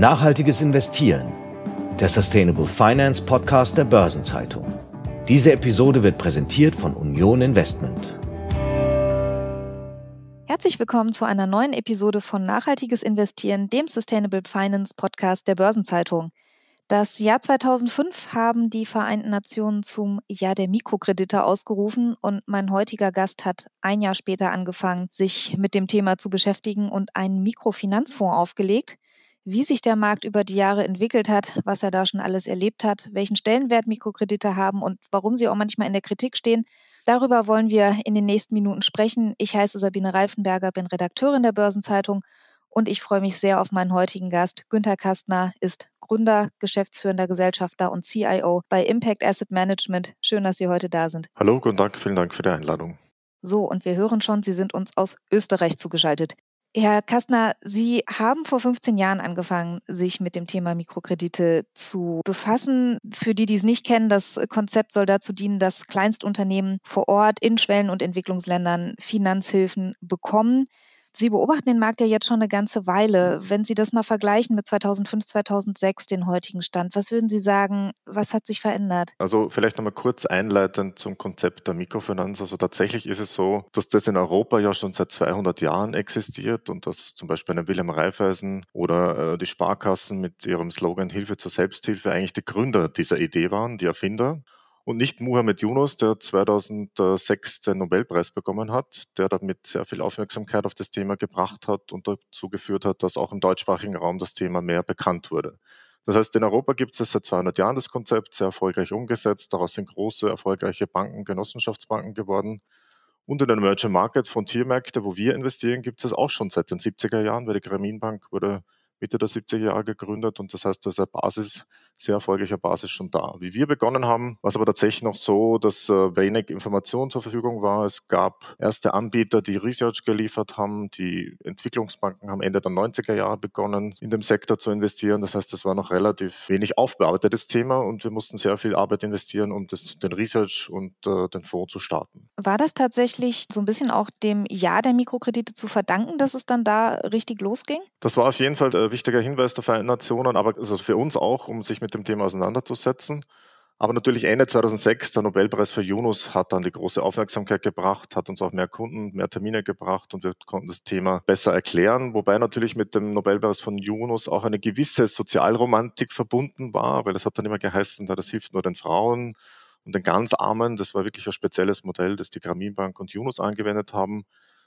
Nachhaltiges Investieren. Der Sustainable Finance Podcast der Börsenzeitung. Diese Episode wird präsentiert von Union Investment. Herzlich willkommen zu einer neuen Episode von Nachhaltiges Investieren, dem Sustainable Finance Podcast der Börsenzeitung. Das Jahr 2005 haben die Vereinten Nationen zum Jahr der Mikrokredite ausgerufen und mein heutiger Gast hat ein Jahr später angefangen, sich mit dem Thema zu beschäftigen und einen Mikrofinanzfonds aufgelegt. Wie sich der Markt über die Jahre entwickelt hat, was er da schon alles erlebt hat, welchen Stellenwert Mikrokredite haben und warum sie auch manchmal in der Kritik stehen, darüber wollen wir in den nächsten Minuten sprechen. Ich heiße Sabine Reifenberger, bin Redakteurin der Börsenzeitung und ich freue mich sehr auf meinen heutigen Gast. Günter Kastner ist Gründer, geschäftsführender Gesellschafter und CIO bei Impact Asset Management. Schön, dass Sie heute da sind. Hallo, guten Tag, vielen Dank für die Einladung. So, und wir hören schon, Sie sind uns aus Österreich zugeschaltet. Herr Kastner, Sie haben vor 15 Jahren angefangen, sich mit dem Thema Mikrokredite zu befassen. Für die, die es nicht kennen, das Konzept soll dazu dienen, dass Kleinstunternehmen vor Ort in Schwellen- und Entwicklungsländern Finanzhilfen bekommen. Sie beobachten den Markt ja jetzt schon eine ganze Weile. Wenn Sie das mal vergleichen mit 2005, 2006, den heutigen Stand, was würden Sie sagen, was hat sich verändert? Also vielleicht nochmal kurz einleitend zum Konzept der Mikrofinanz. Also tatsächlich ist es so, dass das in Europa ja schon seit 200 Jahren existiert und dass zum Beispiel ein Wilhelm Raiffeisen oder äh, die Sparkassen mit ihrem Slogan Hilfe zur Selbsthilfe eigentlich die Gründer dieser Idee waren, die Erfinder und nicht Muhammad Yunus, der 2006 den Nobelpreis bekommen hat, der damit sehr viel Aufmerksamkeit auf das Thema gebracht hat und dazu geführt hat, dass auch im deutschsprachigen Raum das Thema mehr bekannt wurde. Das heißt, in Europa gibt es seit 200 Jahren das Konzept, sehr erfolgreich umgesetzt. Daraus sind große, erfolgreiche Banken, Genossenschaftsbanken geworden. Und in den Emerging Market, Frontiermärkte, wo wir investieren, gibt es auch schon seit den 70er Jahren, weil die Grameenbank wurde Mitte der 70er Jahre gegründet und das heißt, da ist Basis, sehr erfolgreicher Basis schon da. Wie wir begonnen haben, war es aber tatsächlich noch so, dass äh, wenig Information zur Verfügung war. Es gab erste Anbieter, die Research geliefert haben. Die Entwicklungsbanken haben Ende der 90er Jahre begonnen, in dem Sektor zu investieren. Das heißt, das war noch relativ wenig aufbearbeitetes Thema und wir mussten sehr viel Arbeit investieren, um das, den Research und äh, den Fonds zu starten. War das tatsächlich so ein bisschen auch dem Jahr der Mikrokredite zu verdanken, dass es dann da richtig losging? Das war auf jeden Fall ein wichtiger Hinweis der Vereinten Nationen, aber also für uns auch, um sich mit dem Thema auseinanderzusetzen. Aber natürlich Ende 2006, der Nobelpreis für Yunus hat dann die große Aufmerksamkeit gebracht, hat uns auch mehr Kunden, mehr Termine gebracht und wir konnten das Thema besser erklären. Wobei natürlich mit dem Nobelpreis von Yunus auch eine gewisse Sozialromantik verbunden war, weil es hat dann immer geheißen, das hilft nur den Frauen und den ganz Armen. Das war wirklich ein spezielles Modell, das die Grameenbank und Yunus angewendet haben.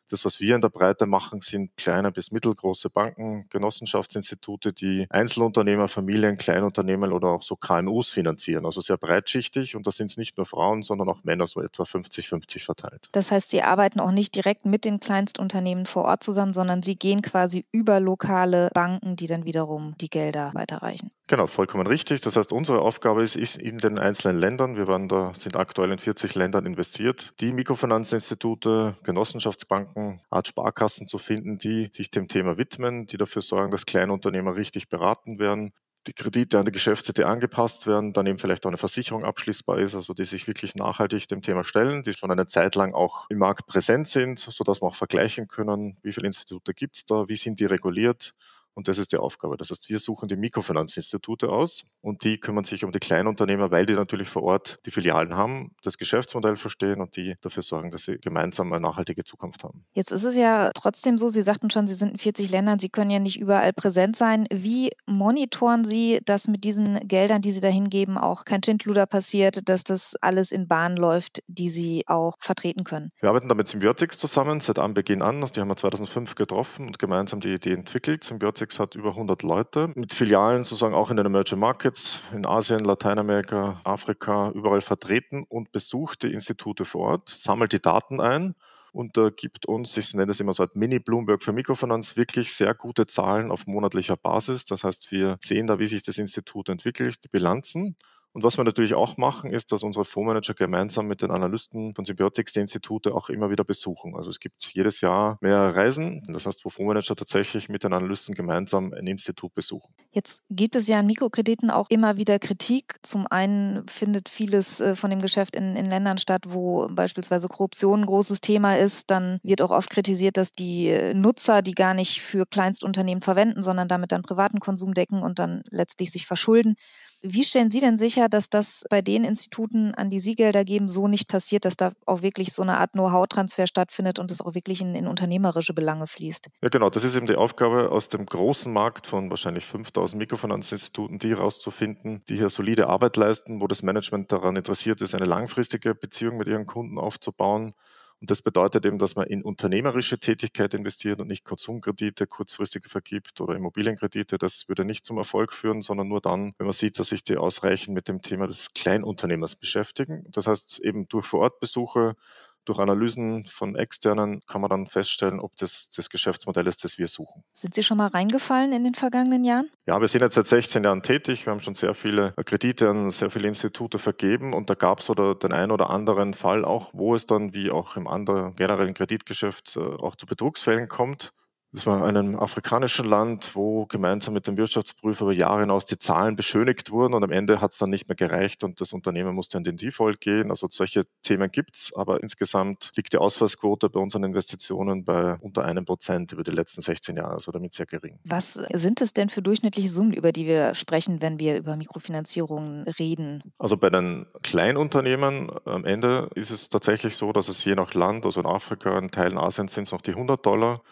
Das, was wir in der Breite machen, sind kleine bis mittelgroße Banken, Genossenschaftsinstitute, die Einzelunternehmer, Familien, Kleinunternehmen oder auch so KMUs finanzieren. Also sehr breitschichtig und da sind es nicht nur Frauen, sondern auch Männer, so etwa 50-50 verteilt. Das heißt, Sie arbeiten auch nicht direkt mit den Kleinstunternehmen vor Ort zusammen, sondern Sie gehen quasi über lokale Banken, die dann wiederum die Gelder weiterreichen. Genau, vollkommen richtig. Das heißt, unsere Aufgabe ist, ist in den einzelnen Ländern, wir waren da, sind aktuell in 40 Ländern investiert, die Mikrofinanzinstitute, Genossenschaftsbanken, Art Sparkassen zu finden, die sich dem Thema widmen, die dafür sorgen, dass Kleinunternehmer richtig beraten werden, die Kredite an die Geschäftsseite angepasst werden, dann eben vielleicht auch eine Versicherung abschließbar ist, also die sich wirklich nachhaltig dem Thema stellen, die schon eine Zeit lang auch im Markt präsent sind, sodass wir auch vergleichen können, wie viele Institute gibt es da, wie sind die reguliert und das ist die Aufgabe. Das heißt, wir suchen die Mikrofinanzinstitute aus und die kümmern sich um die Kleinunternehmer, weil die natürlich vor Ort die Filialen haben, das Geschäftsmodell verstehen und die dafür sorgen, dass sie gemeinsam eine nachhaltige Zukunft haben. Jetzt ist es ja trotzdem so, Sie sagten schon, Sie sind in 40 Ländern, Sie können ja nicht überall präsent sein. Wie monitoren Sie, dass mit diesen Geldern, die Sie da hingeben, auch kein Schindluder passiert, dass das alles in Bahn läuft, die Sie auch vertreten können? Wir arbeiten da mit Symbiotics zusammen seit Anbeginn an. Die haben wir 2005 getroffen und gemeinsam die Idee entwickelt. Symbiotics Logistics hat über 100 Leute mit Filialen sozusagen auch in den Emerging Markets in Asien, Lateinamerika, Afrika überall vertreten und besucht die Institute vor Ort, sammelt die Daten ein und äh, gibt uns, ich nenne das immer so als Mini-Bloomberg für Mikrofinanz, wirklich sehr gute Zahlen auf monatlicher Basis. Das heißt, wir sehen da, wie sich das Institut entwickelt, die Bilanzen Und was wir natürlich auch machen, ist, dass unsere Fondsmanager gemeinsam mit den Analysten von Symbiotics die Institute auch immer wieder besuchen. Also es gibt jedes Jahr mehr Reisen, das heißt, wo Fondsmanager tatsächlich mit den Analysten gemeinsam ein Institut besuchen. Jetzt gibt es ja an Mikrokrediten auch immer wieder Kritik. Zum einen findet vieles äh, von dem Geschäft in, in Ländern statt, wo beispielsweise Korruption ein großes Thema ist. Dann wird auch oft kritisiert, dass die äh, Nutzer, die gar nicht für Kleinstunternehmen verwenden, sondern damit dann privaten Konsum decken und dann letztlich sich verschulden. Wie stellen Sie denn sicher, dass das bei den Instituten, an die Sie Gelder geben, so nicht passiert, dass da auch wirklich so eine Art Know-how-Transfer stattfindet und es auch wirklich in, in, unternehmerische Belange fließt? Ja, genau. Das ist eben die Aufgabe aus dem großen Markt von wahrscheinlich 5000 Mikrofinanzinstituten, die herauszufinden, die hier solide Arbeit leisten, wo das Management daran interessiert ist, eine langfristige Beziehung mit ihren Kunden aufzubauen und das bedeutet eben, dass man in unternehmerische Tätigkeit investiert und nicht Konsumkredite kurzfristig vergibt oder Immobilienkredite. Das würde nicht zum Erfolg führen, sondern nur dann, wenn man sieht, dass sich die ausreichend mit dem Thema des Kleinunternehmers beschäftigen. Das heißt, eben durch Vorortbesuche durch Analysen von externen kann man dann feststellen, ob das das Geschäftsmodell ist, das wir suchen. Sind Sie schon mal reingefallen in den vergangenen Jahren? Ja, wir sind jetzt seit 16 Jahren tätig. Wir haben schon sehr viele Kredite an sehr viele Institute vergeben und da gab es oder den einen oder anderen Fall auch, wo es dann wie auch im anderen generellen Kreditgeschäft äh, auch zu Betrugsfällen kommt. Das war in einem afrikanischen Land, wo gemeinsam mit dem Wirtschaftsprüfer über Jahre hinaus die Zahlen beschönigt wurden und am Ende hat es dann nicht mehr gereicht und das Unternehmen musste in den Default gehen. Also solche Themen gibt es, aber insgesamt liegt die Ausfallsquote bei unseren Investitionen bei unter einem Prozent über die letzten 16 Jahre, also damit sehr gering. Was sind es denn für durchschnittliche Summen, über die wir sprechen, wenn wir über Mikrofinanzierungen reden? Also bei den Kleinunternehmen am Ende ist es tatsächlich so, dass es je nach Land, also in Afrika, in Teilen Asiens sind es noch die 100 Dollar.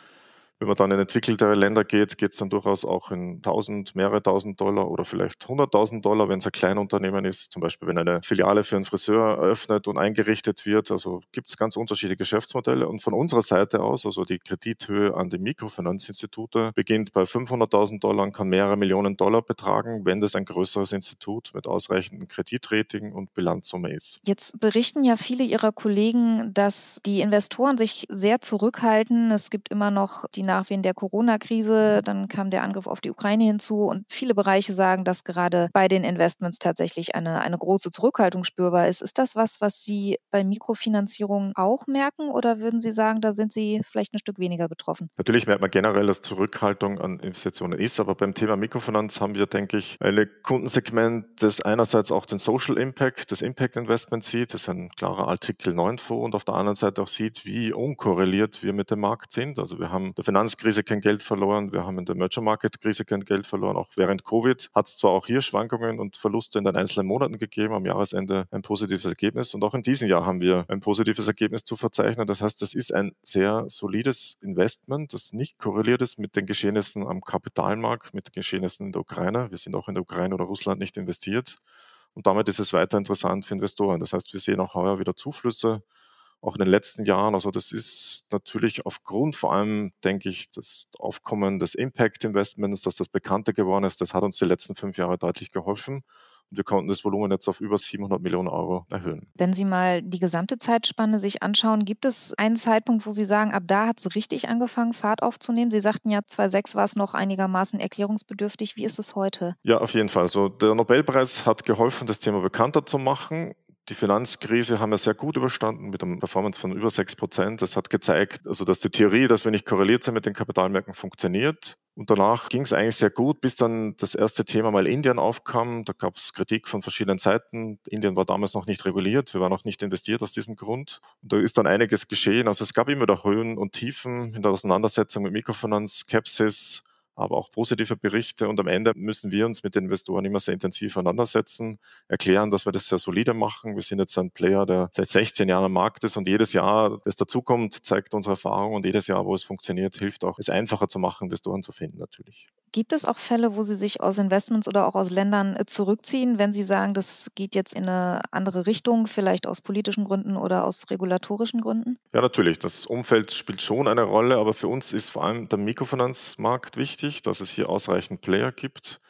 Wenn man dann in entwickeltere Länder geht, geht es dann durchaus auch in 1000, mehrere tausend Dollar oder vielleicht 100.000 Dollar, wenn es ein Kleinunternehmen ist. Zum Beispiel, wenn eine Filiale für einen Friseur eröffnet und eingerichtet wird. Also gibt es ganz unterschiedliche Geschäftsmodelle. Und von unserer Seite aus, also die Kredithöhe an die Mikrofinanzinstitute, beginnt bei 500.000 Dollar und kann mehrere Millionen Dollar betragen, wenn das ein größeres Institut mit ausreichenden Kreditrating und Bilanzsumme ist. Jetzt berichten ja viele Ihrer Kollegen, dass die Investoren sich sehr zurückhalten. Es gibt immer noch die Nachwehen der Corona-Krise, dann kam der Angriff auf die Ukraine hinzu und viele Bereiche sagen, dass gerade bei den Investments tatsächlich eine, eine große Zurückhaltung spürbar ist. Ist das was, was Sie bei Mikrofinanzierungen auch merken oder würden Sie sagen, da sind Sie vielleicht ein Stück weniger betroffen? Natürlich merkt man generell, dass Zurückhaltung an Investitionen ist, aber beim Thema Mikrofinanz haben wir, denke ich, ein Kundensegment, das einerseits auch den Social Impact, das Impact Investment sieht, das ist ein klarer Artikel 9 Fonds und auf der anderen Seite auch sieht, wie unkorreliert wir mit dem Markt sind. Also wir haben der Finanz Finanzkrise kein Geld verloren, wir haben in der Merger Market Krise kein Geld verloren. Auch während Covid hat es zwar auch hier Schwankungen und Verluste in den einzelnen Monaten gegeben, am Jahresende ein positives Ergebnis. Und auch in diesem Jahr haben wir ein positives Ergebnis zu verzeichnen. Das heißt, das ist ein sehr solides Investment, das nicht korreliert ist mit den Geschehnissen am Kapitalmarkt, mit den Geschehnissen in der Ukraine. Wir sind auch in der Ukraine oder Russland nicht investiert. Und damit ist es weiter interessant für Investoren. Das heißt, wir sehen auch heuer wieder Zuflüsse auch in den letzten Jahren. Also das ist natürlich aufgrund vor allem, denke ich, des Aufkommen des Impact Investments, dass das bekannter geworden ist, das hat uns die letzten fünf Jahre deutlich geholfen. Und wir konnten das Volumen jetzt auf über 700 Millionen Euro erhöhen. Wenn Sie mal die gesamte Zeitspanne sich anschauen, gibt es einen Zeitpunkt, wo Sie sagen, ab da hat es richtig angefangen, Fahrt aufzunehmen? Sie sagten ja, 2006 war es noch einigermaßen erklärungsbedürftig. Wie ist es heute? Ja, auf jeden Fall. Also der Nobelpreis hat geholfen, das Thema bekannter zu machen die Finanzkrise haben wir sehr gut überstanden mit einem Performance von über 6 Prozent. Das hat gezeigt, also dass die Theorie, dass wir nicht korreliert sind mit den Kapitalmärkten, funktioniert. Und danach ging es eigentlich sehr gut, bis dann das erste Thema mal Indien aufkam. Da gab es Kritik von verschiedenen Seiten. Indien war damals noch nicht reguliert. Wir waren noch nicht investiert aus diesem Grund. Und da ist dann einiges geschehen. Also es gab immer da Höhen und Tiefen in der Auseinandersetzung mit Mikrofinanz, Skepsis, aber auch positive Berichte. Und am Ende müssen wir uns mit den Investoren immer sehr intensiv auseinandersetzen, erklären, dass wir das sehr solide machen. Wir sind jetzt ein Player, der seit 16 Jahren am Markt ist und jedes Jahr, das dazukommt, zeigt unsere Erfahrung und jedes Jahr, wo es funktioniert, hilft auch, es einfacher zu machen, Investoren zu finden natürlich. Gibt es auch Fälle, wo Sie sich aus Investments oder auch aus Ländern äh, zurückziehen, wenn Sie sagen, das geht jetzt in eine andere Richtung, vielleicht aus politischen Gründen oder aus regulatorischen Gründen? Ja, natürlich. Das Umfeld spielt schon eine Rolle, aber für uns ist vor allem der Mikrofinanzmarkt wichtig, dass es hier ausreichend Player gibt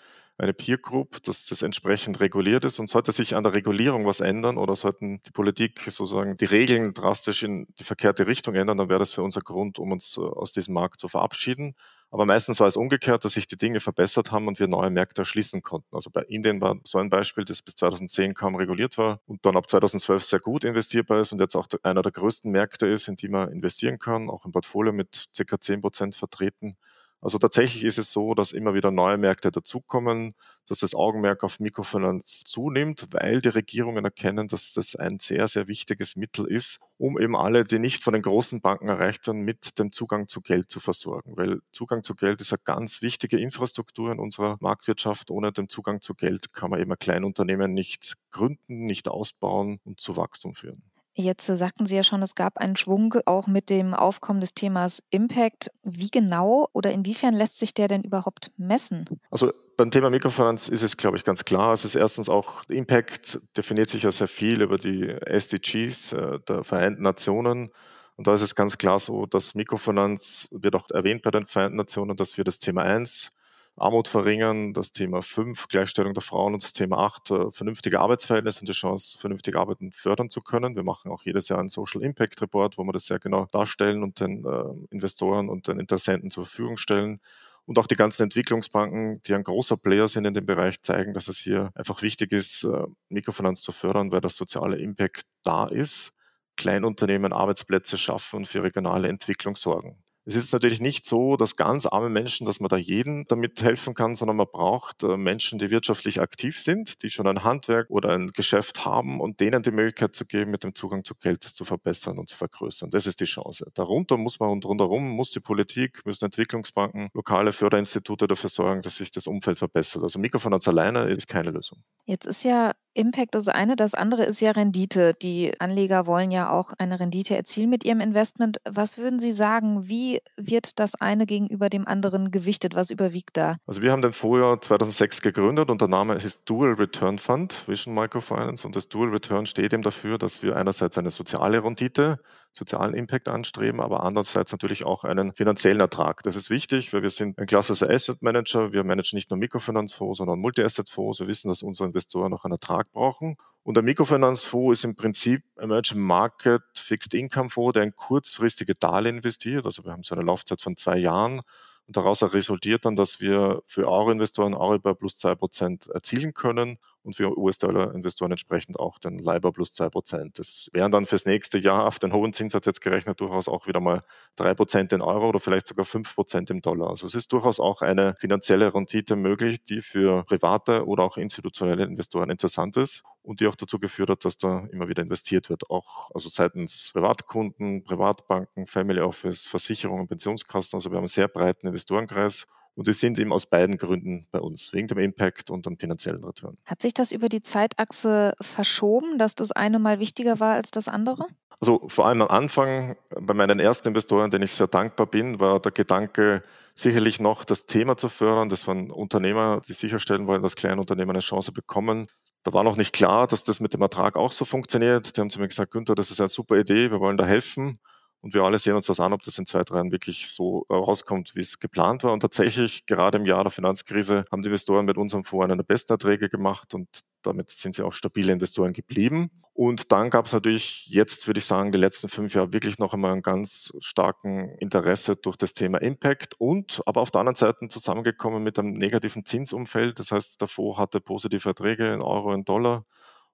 eine Peer Group, dass das entsprechend reguliert ist. Und sollte sich an der Regulierung was ändern oder sollten die Politik sozusagen die Regeln drastisch in die verkehrte Richtung ändern, dann wäre das für uns ein Grund, um uns äh, aus diesem Markt zu verabschieden. Aber meistens war es umgekehrt, dass sich die Dinge verbessert haben und wir neue Märkte erschließen konnten. Also bei Indien war so ein Beispiel, das bis 2010 kaum reguliert war und dann ab 2012 sehr gut investierbar ist und jetzt auch einer der größten Märkte ist, in die man investieren kann, auch im Portfolio mit ca. 10 Prozent vertreten. Also tatsächlich ist es so, dass immer wieder neue Märkte dazukommen, dass das Augenmerk auf Mikrofinanz zunimmt, weil die Regierungen erkennen, dass das ein sehr, sehr wichtiges Mittel ist, um eben alle, die nicht von den großen Banken erreicht werden, mit dem Zugang zu Geld zu versorgen. Weil Zugang zu Geld ist eine ganz wichtige Infrastruktur in unserer Marktwirtschaft. Ohne den Zugang zu Geld kann man eben ein Kleinunternehmen nicht gründen, nicht ausbauen und zu Wachstum führen. Jetzt sagten Sie ja schon, es gab einen Schwung auch mit dem Aufkommen des Themas Impact. Wie genau oder inwiefern lässt sich der denn überhaupt messen? Also beim Thema Mikrofinanz ist es, glaube ich, ganz klar. Es ist erstens auch, Impact definiert sich ja sehr viel über die SDGs äh, der Vereinten Nationen. Und da ist es ganz klar so, dass Mikrofinanz wird auch erwähnt bei den Vereinten Nationen, dass wir das Thema 1 Armut verringern, das Thema 5, Gleichstellung der Frauen und das Thema 8, äh, vernünftige Arbeitsverhältnisse und die Chance, vernünftig arbeiten fördern zu können. Wir machen auch jedes Jahr einen Social Impact Report, wo wir das sehr genau darstellen und den äh, Investoren und den Interessenten zur Verfügung stellen. Und auch die ganzen Entwicklungsbanken, die ein großer Player sind in dem Bereich, zeigen, dass es hier einfach wichtig ist, äh, Mikrofinanz zu fördern, weil der soziale Impact da ist. Kleinunternehmen Arbeitsplätze schaffen und für regionale Entwicklung sorgen. Es ist natürlich nicht so, dass ganz arme Menschen, dass man da jedem damit helfen kann, sondern man braucht äh, Menschen, die wirtschaftlich aktiv sind, die schon ein Handwerk oder ein Geschäft haben und denen die Möglichkeit zu geben, mit dem Zugang zu Geld das zu verbessern und zu vergrößern. Das ist die Chance. Darunter muss man und rundherum muss die Politik, müssen Entwicklungsbanken, lokale Förderinstitute dafür sorgen, dass sich das Umfeld verbessert. Also Mikrofinanz alleine ist keine Lösung. Jetzt ist ja Impact das eine, das andere ist ja Rendite. Die Anleger wollen ja auch eine Rendite erzielen mit ihrem Investment. Was würden Sie sagen, wie wird das eine gegenüber dem anderen gewichtet? Was überwiegt da? Also wir haben den Vorjahr 2006 gegründet und der Name ist Dual Return Fund, Vision Microfinance und das Dual Return steht eben dafür, dass wir einerseits eine soziale Rendite, sozialen Impact anstreben, aber andererseits natürlich auch einen finanziellen Ertrag. Das ist wichtig, weil wir sind ein klassischer Asset Manager. Wir managen nicht nur Mikrofinanzfonds, sondern Multi-Asset-Fonds. Wir wissen, dass unsere Investoren noch einen Ertrag Ertrag brauchen. Und der Mikrofinanzfonds ist im Prinzip Emerging Market Fixed Income Fonds, der in kurzfristige Darlehen investiert. Also wir haben so eine Laufzeit von zwei Jahren. Und daraus resultiert dann, dass wir für Euro-Investoren Euribor plus zwei Prozent erzielen können und für US-Dollar-Investoren entsprechend auch den LIBOR plus zwei Prozent. Das wären dann fürs nächste Jahr auf den hohen Zinssatz jetzt gerechnet durchaus auch wieder mal drei Prozent in Euro oder vielleicht sogar fünf Prozent im Dollar. Also es ist durchaus auch eine finanzielle Rendite möglich, die für private oder auch institutionelle Investoren interessant ist und die auch dazu geführt hat, dass da immer wieder investiert wird, auch also seitens Privatkunden, Privatbanken, Family Office, Versicherungen, Pensionskassen. Also wir haben einen sehr breiten Investorenkreis und die sind eben aus beiden Gründen bei uns, wegen dem Impact und dem finanziellen Return. Hat sich das über die Zeitachse verschoben, dass das eine mal wichtiger war als das andere? Also vor allem am Anfang, bei meinen ersten Investoren, denen ich sehr dankbar bin, war der Gedanke, sicherlich noch das Thema zu fördern. Das waren Unternehmer, die sicherstellen wollen, dass kleine Unternehmen eine Chance bekommen. Da war noch nicht klar, dass das mit dem Ertrag auch so funktioniert. Die haben zu mir gesagt, Günther, das ist eine super Idee, wir wollen da helfen. Und wir alle sehen uns das an, ob das in zwei, drei Jahren wirklich so äh, rauskommt, wie es geplant war. Und tatsächlich, gerade im Jahr der Finanzkrise, haben die Investoren mit unserem Fonds einen der besten Erträge gemacht und damit sind sie auch stabile Investoren geblieben. Und dann gab es natürlich jetzt, würde ich sagen, die letzten fünf Jahre wirklich noch einmal einen ganz starken Interesse durch das Thema Impact und aber auf der anderen Seite zusammengekommen mit einem negativen Zinsumfeld. Das heißt, der Fonds hatte positive Erträge in Euro und Dollar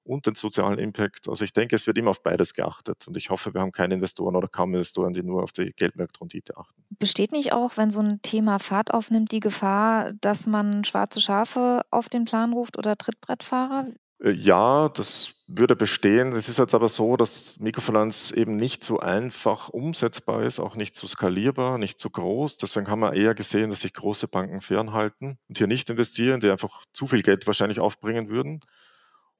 und den sozialen Impact. Also ich denke, es wird immer auf beides geachtet. Und ich hoffe, wir haben keine Investoren oder kaum Investoren, die nur auf die Geldmarktrendite achten. Besteht nicht auch, wenn so ein Thema Fahrt aufnimmt, die Gefahr, dass man schwarze Schafe auf den Plan ruft oder Trittbrettfahrer? Äh, ja, das würde bestehen. Es ist jetzt aber so, dass Mikrofinanz eben nicht so einfach umsetzbar ist, auch nicht so skalierbar, nicht so groß. Deswegen haben wir eher gesehen, dass sich große Banken fernhalten und hier nicht investieren, die einfach zu viel Geld wahrscheinlich aufbringen würden.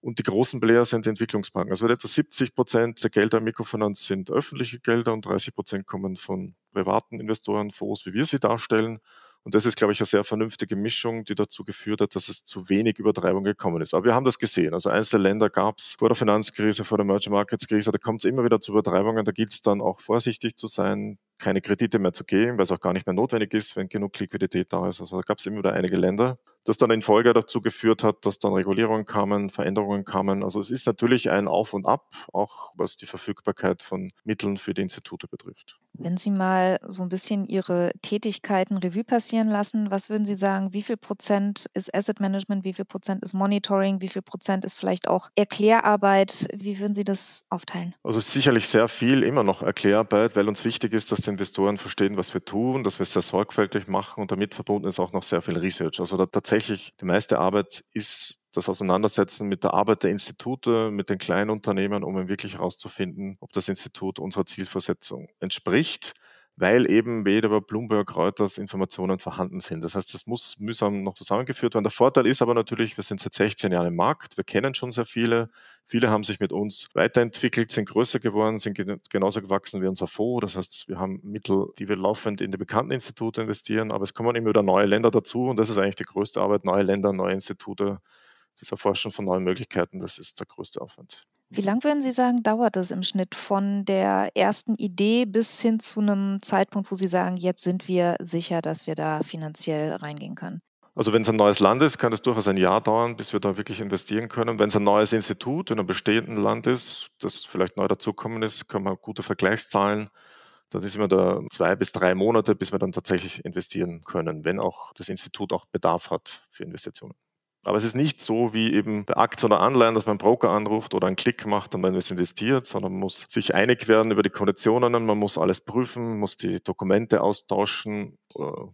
Und die großen Player sind die Entwicklungsbanken. Also etwa 70 Prozent der Gelder im Mikrofinanz sind öffentliche Gelder und 30 Prozent kommen von privaten Investoren, Fonds, wie wir sie darstellen. Und das ist, glaube ich, eine sehr vernünftige Mischung, die dazu geführt hat, dass es zu wenig Übertreibung gekommen ist. Aber wir haben das gesehen. Also einzelne Länder gab es vor der Finanzkrise, vor der Merger Markets Krise, da kommt es immer wieder zu Übertreibungen. Da gilt es dann auch vorsichtig zu sein, keine Kredite mehr zu geben, weil es auch gar nicht mehr notwendig ist, wenn genug Liquidität da ist. Also da gab es immer wieder einige Länder. Das dann in Folge dazu geführt hat, dass dann Regulierungen kamen, Veränderungen kamen. Also es ist natürlich ein Auf und Ab, auch was die Verfügbarkeit von Mitteln für die Institute betrifft. Wenn Sie mal so ein bisschen Ihre Tätigkeiten Revue passieren lassen, was würden Sie sagen, wie viel Prozent ist Asset Management, wie viel Prozent ist Monitoring, wie viel Prozent ist vielleicht auch Erklärarbeit? Wie würden Sie das aufteilen? Also sicherlich sehr viel immer noch Erklärarbeit, weil uns wichtig ist, dass die Investoren verstehen, was wir tun, dass wir es sehr sorgfältig machen und damit verbunden ist auch noch sehr viel Research. Also da tatsächlich die meiste Arbeit ist das Auseinandersetzen mit der Arbeit der Institute, mit den kleinen Unternehmen, um wirklich herauszufinden, ob das Institut unserer Zielversetzung entspricht, weil eben weder bei Bloomberg, Reuters Informationen vorhanden sind. Das heißt, das muss mühsam noch zusammengeführt werden. Der Vorteil ist aber natürlich, wir sind seit 16 Jahren im Markt, wir kennen schon sehr viele. Viele haben sich mit uns weiterentwickelt, sind größer geworden, sind genauso gewachsen wie unser Fonds. Das heißt, wir haben Mittel, die wir laufend in die bekannten Institute investieren, aber es kommen immer wieder neue Länder dazu und das ist eigentlich die größte Arbeit, neue Länder, neue Institute das Erforschen von neuen Möglichkeiten, das ist der größte Aufwand. Wie lang würden Sie sagen, dauert es im Schnitt von der ersten Idee bis hin zu einem Zeitpunkt, wo Sie sagen, jetzt sind wir sicher, dass wir da finanziell reingehen können? Also wenn es ein neues Land ist, kann es durchaus ein Jahr dauern, bis wir da wirklich investieren können. Wenn es ein neues Institut in einem bestehenden Land ist, das vielleicht neu dazukommen ist, kann man gute Vergleichszahlen. Dann ist immer da zwei bis drei Monate, bis wir dann tatsächlich investieren können, wenn auch das Institut auch Bedarf hat für Investitionen. Aber es ist nicht so wie eben bei Aktien oder Anleihen, dass man einen Broker anruft oder einen Klick macht und man ist investiert, sondern man muss sich einig werden über die Konditionen, man muss alles prüfen, muss die Dokumente austauschen,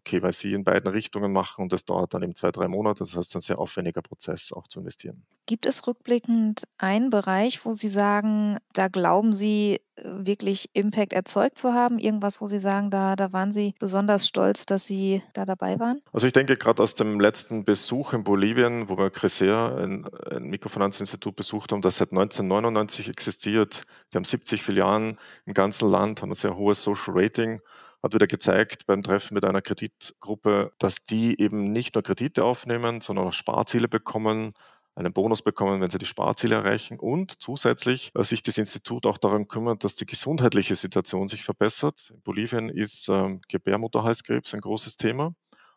KYC in beiden Richtungen machen und das dauert dann eben zwei, drei Monate. Das heißt, ein sehr aufwendiger Prozess auch zu investieren. Gibt es rückblickend einen Bereich, wo Sie sagen, da glauben Sie äh, wirklich Impact erzeugt zu haben? Irgendwas, wo Sie sagen, da, da waren Sie besonders stolz, dass Sie da dabei waren? Also ich denke gerade aus dem letzten Besuch in Bolivien, wo wir Cresea, ein, ein Mikrofinanzinstitut besucht haben, das seit 1999 existiert. Die haben 70 Filialen im ganzen Land, haben ein sehr hohes Social Rating hat wieder gezeigt beim Treffen mit einer Kreditgruppe, dass die eben nicht nur Kredite aufnehmen, sondern auch Sparziele bekommen, einen Bonus bekommen, wenn sie die Sparziele erreichen und zusätzlich äh, sich das Institut auch daran kümmert, dass die gesundheitliche Situation sich verbessert. In Bolivien ist ähm, Gebärmutterhalskrebs ein großes Thema.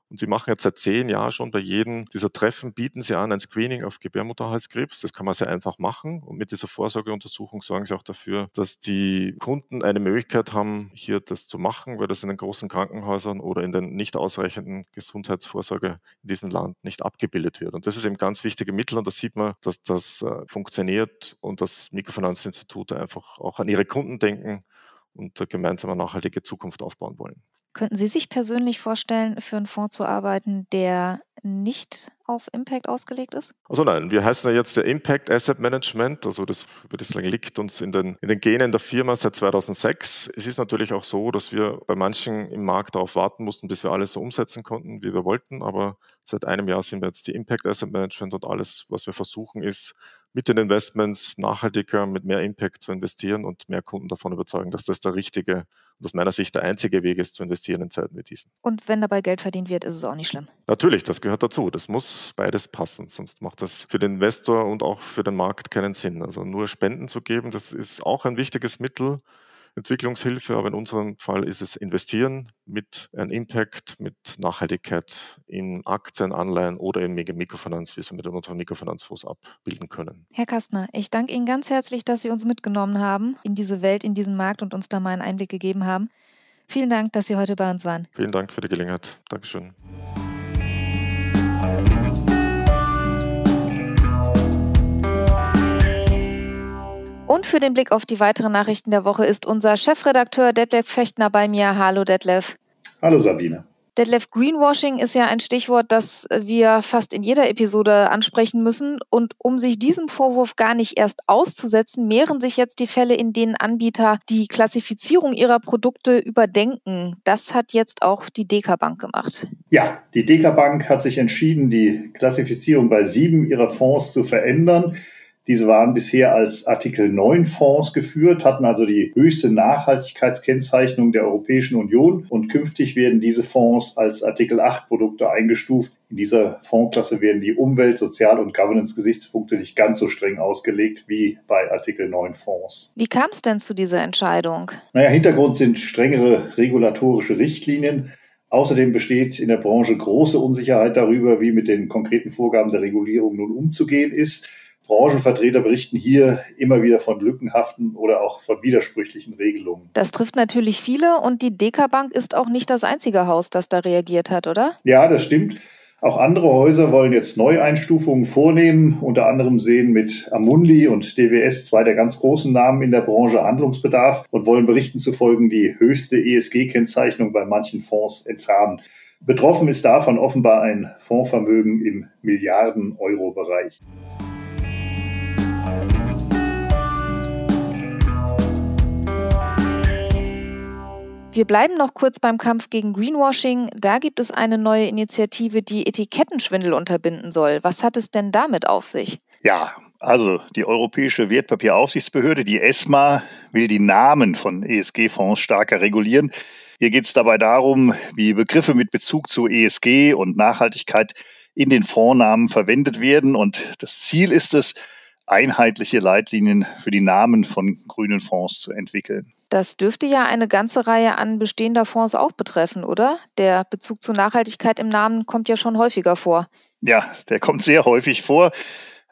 Und sie machen jetzt seit zehn Jahren schon bei jedem dieser Treffen, bieten sie an ein Screening auf Gebärmutterhalskrebs. Das kann man sehr einfach machen. Und mit dieser Vorsorgeuntersuchung sorgen sie auch dafür, dass die Kunden eine Möglichkeit haben, hier das zu machen, weil das in den großen Krankenhäusern oder in den nicht ausreichenden Gesundheitsvorsorge in diesem Land nicht abgebildet wird. Und das ist eben ganz wichtige Mittel. Und da sieht man, dass das äh, funktioniert und dass Mikrofinanzinstitute einfach auch an ihre Kunden denken und gemeinsam eine nachhaltige Zukunft aufbauen wollen. Könnten Sie sich persönlich vorstellen, für einen Fonds zu arbeiten, der nicht auf Impact ausgelegt ist? Also nein, wir heißen ja jetzt der Impact Asset Management. Also das würde ich sagen, liegt uns in den, in den Genen der Firma seit 2006. Es ist natürlich auch so, dass wir bei manchen im Markt darauf warten mussten, bis wir alles so umsetzen konnten, wie wir wollten. Aber seit einem Jahr sind wir jetzt die Impact Asset Management und alles, was wir versuchen, ist mit den Investments nachhaltiger, mit mehr Impact zu investieren und mehr Kunden davon überzeugen, dass das der richtige und aus meiner Sicht der einzige Weg ist, zu investieren in Zeiten wie diesen. Und wenn dabei Geld verdient wird, ist es auch nicht schlimm. Natürlich, das gehört dazu. Das muss beides passen, sonst macht das für den Investor und auch für den Markt keinen Sinn. Also nur Spenden zu geben, das ist auch ein wichtiges Mittel, Entwicklungshilfe, aber in unserem Fall ist es Investieren mit einem Impact, mit Nachhaltigkeit in Aktien, Anleihen oder in Mikrofinanz, wie wir mit unseren Mikrofinanzfonds abbilden können. Herr Kastner, ich danke Ihnen ganz herzlich, dass Sie uns mitgenommen haben in diese Welt, in diesen Markt und uns da mal einen Einblick gegeben haben. Vielen Dank, dass Sie heute bei uns waren. Vielen Dank für die Gelegenheit. Dankeschön. Und für den Blick auf die weiteren Nachrichten der Woche ist unser Chefredakteur Detlef Fechtner bei mir. Hallo Detlef. Hallo Sabine. Detlef, Greenwashing ist ja ein Stichwort, das wir fast in jeder Episode ansprechen müssen. Und um sich diesem Vorwurf gar nicht erst auszusetzen, mehren sich jetzt die Fälle, in denen Anbieter die Klassifizierung ihrer Produkte überdenken. Das hat jetzt auch die Deka Bank gemacht. Ja, die Deka Bank hat sich entschieden, die Klassifizierung bei sieben ihrer Fonds zu verändern. Diese waren bisher als Artikel 9 Fonds geführt, hatten also die höchste Nachhaltigkeitskennzeichnung der Europäischen Union und künftig werden diese Fonds als Artikel 8 Produkte eingestuft. In dieser Fondsklasse werden die Umwelt-, Sozial- und Governance-Gesichtspunkte nicht ganz so streng ausgelegt wie bei Artikel 9 Fonds. Wie kam es denn zu dieser Entscheidung? Naja, Hintergrund sind strengere regulatorische Richtlinien Außerdem besteht in der Branche große Unsicherheit darüber, wie mit den konkreten Vorgaben der Regulierung nun umzugehen ist. Branchenvertreter berichten hier immer wieder von lückenhaften oder auch von widersprüchlichen Regelungen. Das trifft natürlich viele und die Deka Bank ist auch nicht das einzige Haus, das da reagiert hat, oder? Ja, das stimmt. Auch andere Häuser wollen jetzt Neueinstufungen vornehmen. Unter anderem sehen mit Amundi und DWS zwei der ganz großen Namen in der Branche Handlungsbedarf und wollen Berichten zufolge die höchste ESG-Kennzeichnung bei manchen Fonds entfernen. Betroffen ist davon offenbar ein Fondsvermögen im Milliarden-Euro-Bereich. Wir bleiben noch kurz beim Kampf gegen Greenwashing. Da gibt es eine neue Initiative, die Etikettenschwindel unterbinden soll. Was hat es denn damit auf sich? Ja, also die Europäische Wertpapieraufsichtsbehörde, die ESMA, will die Namen von ESG-Fonds stärker regulieren. Hier geht es dabei darum, wie Begriffe mit Bezug zu ESG und Nachhaltigkeit in den Fondsnamen verwendet werden. Und das Ziel ist es, einheitliche Leitlinien für die Namen von grünen Fonds zu entwickeln. Das dürfte ja eine ganze Reihe an bestehender Fonds auch betreffen, oder? Der Bezug zu Nachhaltigkeit im Namen kommt ja schon häufiger vor. Ja, der kommt sehr häufig vor.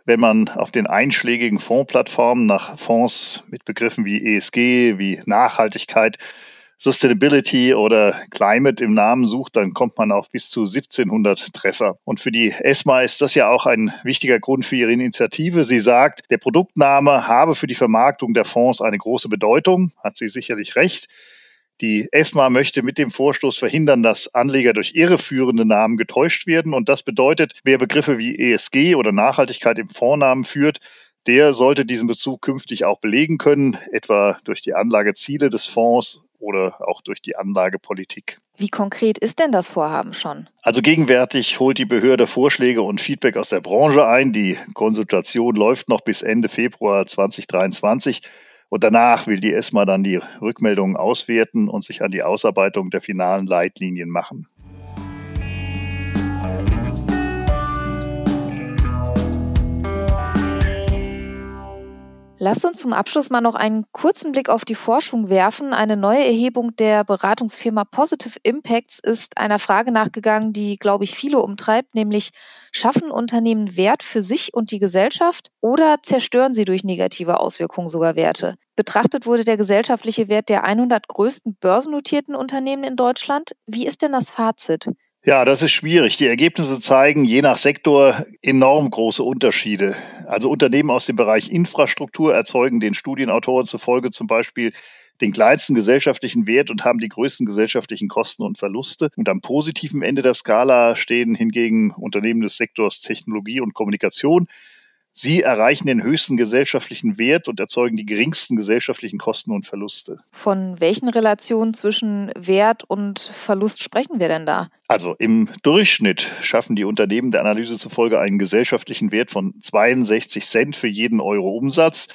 Wenn man auf den einschlägigen Fondsplattformen nach Fonds mit Begriffen wie ESG, wie Nachhaltigkeit Sustainability oder Climate im Namen sucht, dann kommt man auf bis zu 1700 Treffer. Und für die ESMA ist das ja auch ein wichtiger Grund für ihre Initiative. Sie sagt, der Produktname habe für die Vermarktung der Fonds eine große Bedeutung, hat sie sicherlich recht. Die ESMA möchte mit dem Vorstoß verhindern, dass Anleger durch irreführende Namen getäuscht werden. Und das bedeutet, wer Begriffe wie ESG oder Nachhaltigkeit im Vornamen führt, der sollte diesen Bezug künftig auch belegen können, etwa durch die Anlageziele des Fonds oder auch durch die Anlagepolitik. Wie konkret ist denn das Vorhaben schon? Also gegenwärtig holt die Behörde Vorschläge und Feedback aus der Branche ein. Die Konsultation läuft noch bis Ende Februar 2023. Und danach will die ESMA dann die Rückmeldungen auswerten und sich an die Ausarbeitung der finalen Leitlinien machen. Lass uns zum Abschluss mal noch einen kurzen Blick auf die Forschung werfen. Eine neue Erhebung der Beratungsfirma Positive Impacts ist einer Frage nachgegangen, die, glaube ich, viele umtreibt, nämlich schaffen Unternehmen Wert für sich und die Gesellschaft oder zerstören sie durch negative Auswirkungen sogar Werte? Betrachtet wurde der gesellschaftliche Wert der 100 größten börsennotierten Unternehmen in Deutschland. Wie ist denn das Fazit? Ja, das ist schwierig. Die Ergebnisse zeigen je nach Sektor enorm große Unterschiede. Also Unternehmen aus dem Bereich Infrastruktur erzeugen den Studienautoren zufolge zum Beispiel den kleinsten gesellschaftlichen Wert und haben die größten gesellschaftlichen Kosten und Verluste. Und am positiven Ende der Skala stehen hingegen Unternehmen des Sektors Technologie und Kommunikation, Sie erreichen den höchsten gesellschaftlichen Wert und erzeugen die geringsten gesellschaftlichen Kosten und Verluste. Von welchen Relationen zwischen Wert und Verlust sprechen wir denn da? Also im Durchschnitt schaffen die Unternehmen der Analyse zufolge einen gesellschaftlichen Wert von 62 Cent für jeden Euro Umsatz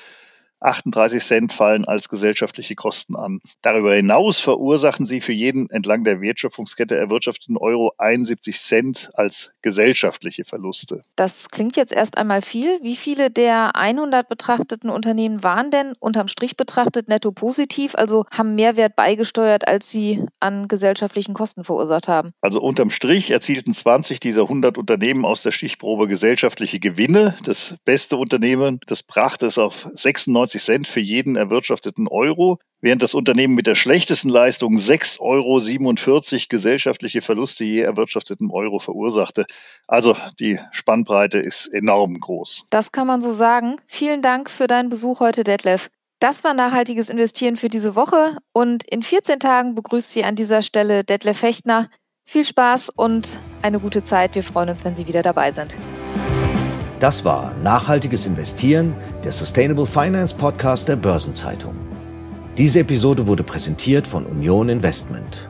38 Cent fallen als gesellschaftliche Kosten an. Darüber hinaus verursachen sie für jeden entlang der Wertschöpfungskette erwirtschafteten Euro 71 Cent als gesellschaftliche Verluste. Das klingt jetzt erst einmal viel. Wie viele der 100 betrachteten Unternehmen waren denn unterm Strich betrachtet netto positiv, also haben Mehrwert beigesteuert, als sie an gesellschaftlichen Kosten verursacht haben? Also unterm Strich erzielten 20 dieser 100 Unternehmen aus der Stichprobe gesellschaftliche Gewinne. Das beste Unternehmen, das brachte es auf 96 99 Cent für jeden erwirtschafteten Euro, während das Unternehmen mit der schlechtesten Leistung 6,47 Euro gesellschaftliche Verluste je erwirtschafteten Euro verursachte. Also die Spannbreite ist enorm groß. Das kann man so sagen. Vielen Dank für deinen Besuch heute, Detlef. Das war nachhaltiges Investieren für diese Woche und in 14 Tagen begrüßt Sie an dieser Stelle Detlef Fechtner. Viel Spaß und eine gute Zeit. Wir freuen uns, wenn Sie wieder dabei sind. Das war Nachhaltiges Investieren, der Sustainable Finance Podcast der Börsenzeitung. Diese Episode wurde präsentiert von Union Investment.